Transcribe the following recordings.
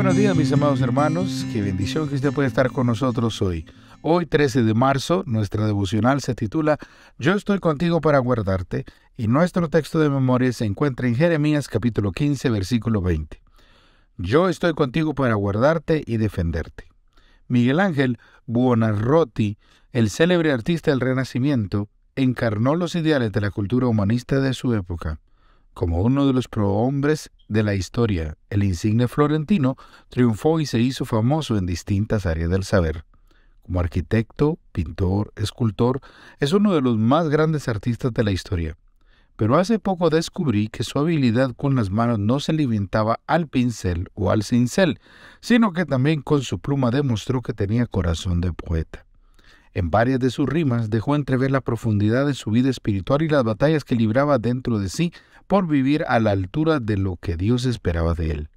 buenos días mis amados hermanos, qué bendición que usted puede estar con nosotros hoy. Hoy 13 de marzo, nuestra devocional se titula Yo estoy contigo para guardarte y nuestro texto de memoria se encuentra en Jeremías capítulo 15 versículo 20. Yo estoy contigo para guardarte y defenderte. Miguel Ángel Buonarroti, el célebre artista del Renacimiento, encarnó los ideales de la cultura humanista de su época. Como uno de los prohombres de la historia, el insigne florentino triunfó y se hizo famoso en distintas áreas del saber. Como arquitecto, pintor, escultor, es uno de los más grandes artistas de la historia. Pero hace poco descubrí que su habilidad con las manos no se limitaba al pincel o al cincel, sino que también con su pluma demostró que tenía corazón de poeta. En varias de sus rimas dejó entrever la profundidad de su vida espiritual y las batallas que libraba dentro de sí por vivir a la altura de lo que Dios esperaba de él.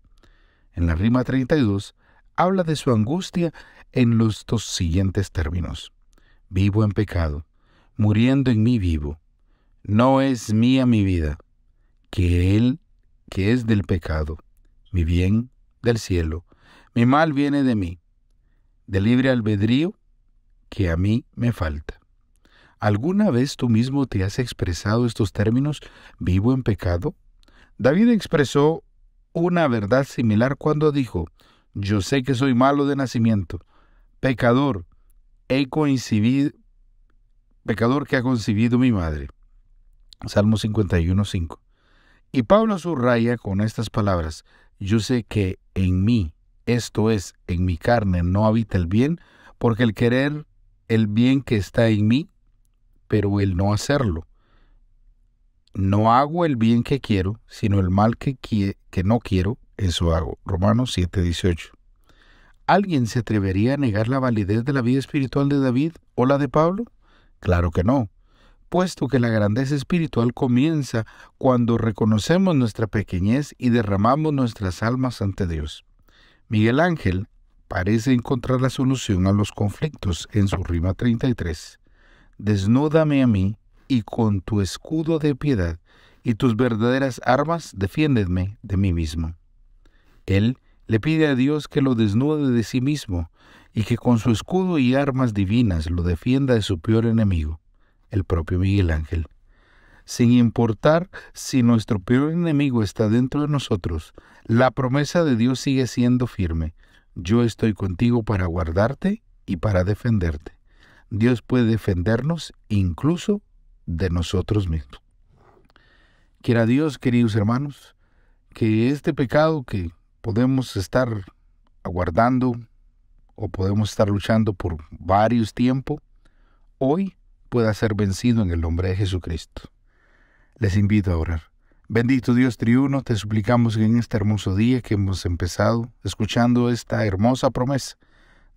En la rima 32 habla de su angustia en los dos siguientes términos. Vivo en pecado, muriendo en mí vivo. No es mía mi vida, que Él, que es del pecado, mi bien del cielo, mi mal viene de mí, de libre albedrío que a mí me falta. ¿Alguna vez tú mismo te has expresado estos términos vivo en pecado? David expresó una verdad similar cuando dijo, yo sé que soy malo de nacimiento, pecador, he coincidido, pecador que ha concebido mi madre. Salmo 51.5. Y Pablo subraya con estas palabras, yo sé que en mí, esto es, en mi carne, no habita el bien, porque el querer el bien que está en mí, pero el no hacerlo. No hago el bien que quiero, sino el mal que, que no quiero, eso hago. Romanos 7:18. ¿Alguien se atrevería a negar la validez de la vida espiritual de David o la de Pablo? Claro que no, puesto que la grandeza espiritual comienza cuando reconocemos nuestra pequeñez y derramamos nuestras almas ante Dios. Miguel Ángel parece encontrar la solución a los conflictos en su rima 33. Desnúdame a mí y con tu escudo de piedad y tus verdaderas armas defiéndeme de mí mismo. Él le pide a Dios que lo desnude de sí mismo y que con su escudo y armas divinas lo defienda de su peor enemigo, el propio Miguel Ángel. Sin importar si nuestro peor enemigo está dentro de nosotros, la promesa de Dios sigue siendo firme yo estoy contigo para guardarte y para defenderte. Dios puede defendernos incluso de nosotros mismos. Quiera Dios, queridos hermanos, que este pecado que podemos estar aguardando o podemos estar luchando por varios tiempos, hoy pueda ser vencido en el nombre de Jesucristo. Les invito a orar. Bendito Dios triuno, te suplicamos que en este hermoso día que hemos empezado, escuchando esta hermosa promesa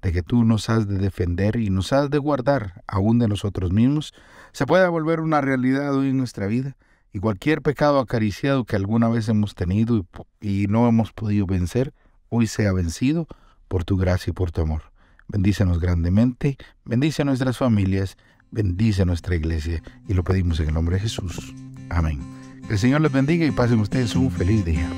de que tú nos has de defender y nos has de guardar aún de nosotros mismos, se pueda volver una realidad hoy en nuestra vida y cualquier pecado acariciado que alguna vez hemos tenido y, no hemos podido vencer, hoy sea vencido por tu gracia y por tu amor. Bendícenos grandemente, bendice a nuestras familias, bendice a nuestra iglesia y lo pedimos en el nombre de Jesús. Amén. El Señor les bendiga y pasen ustedes un feliz día.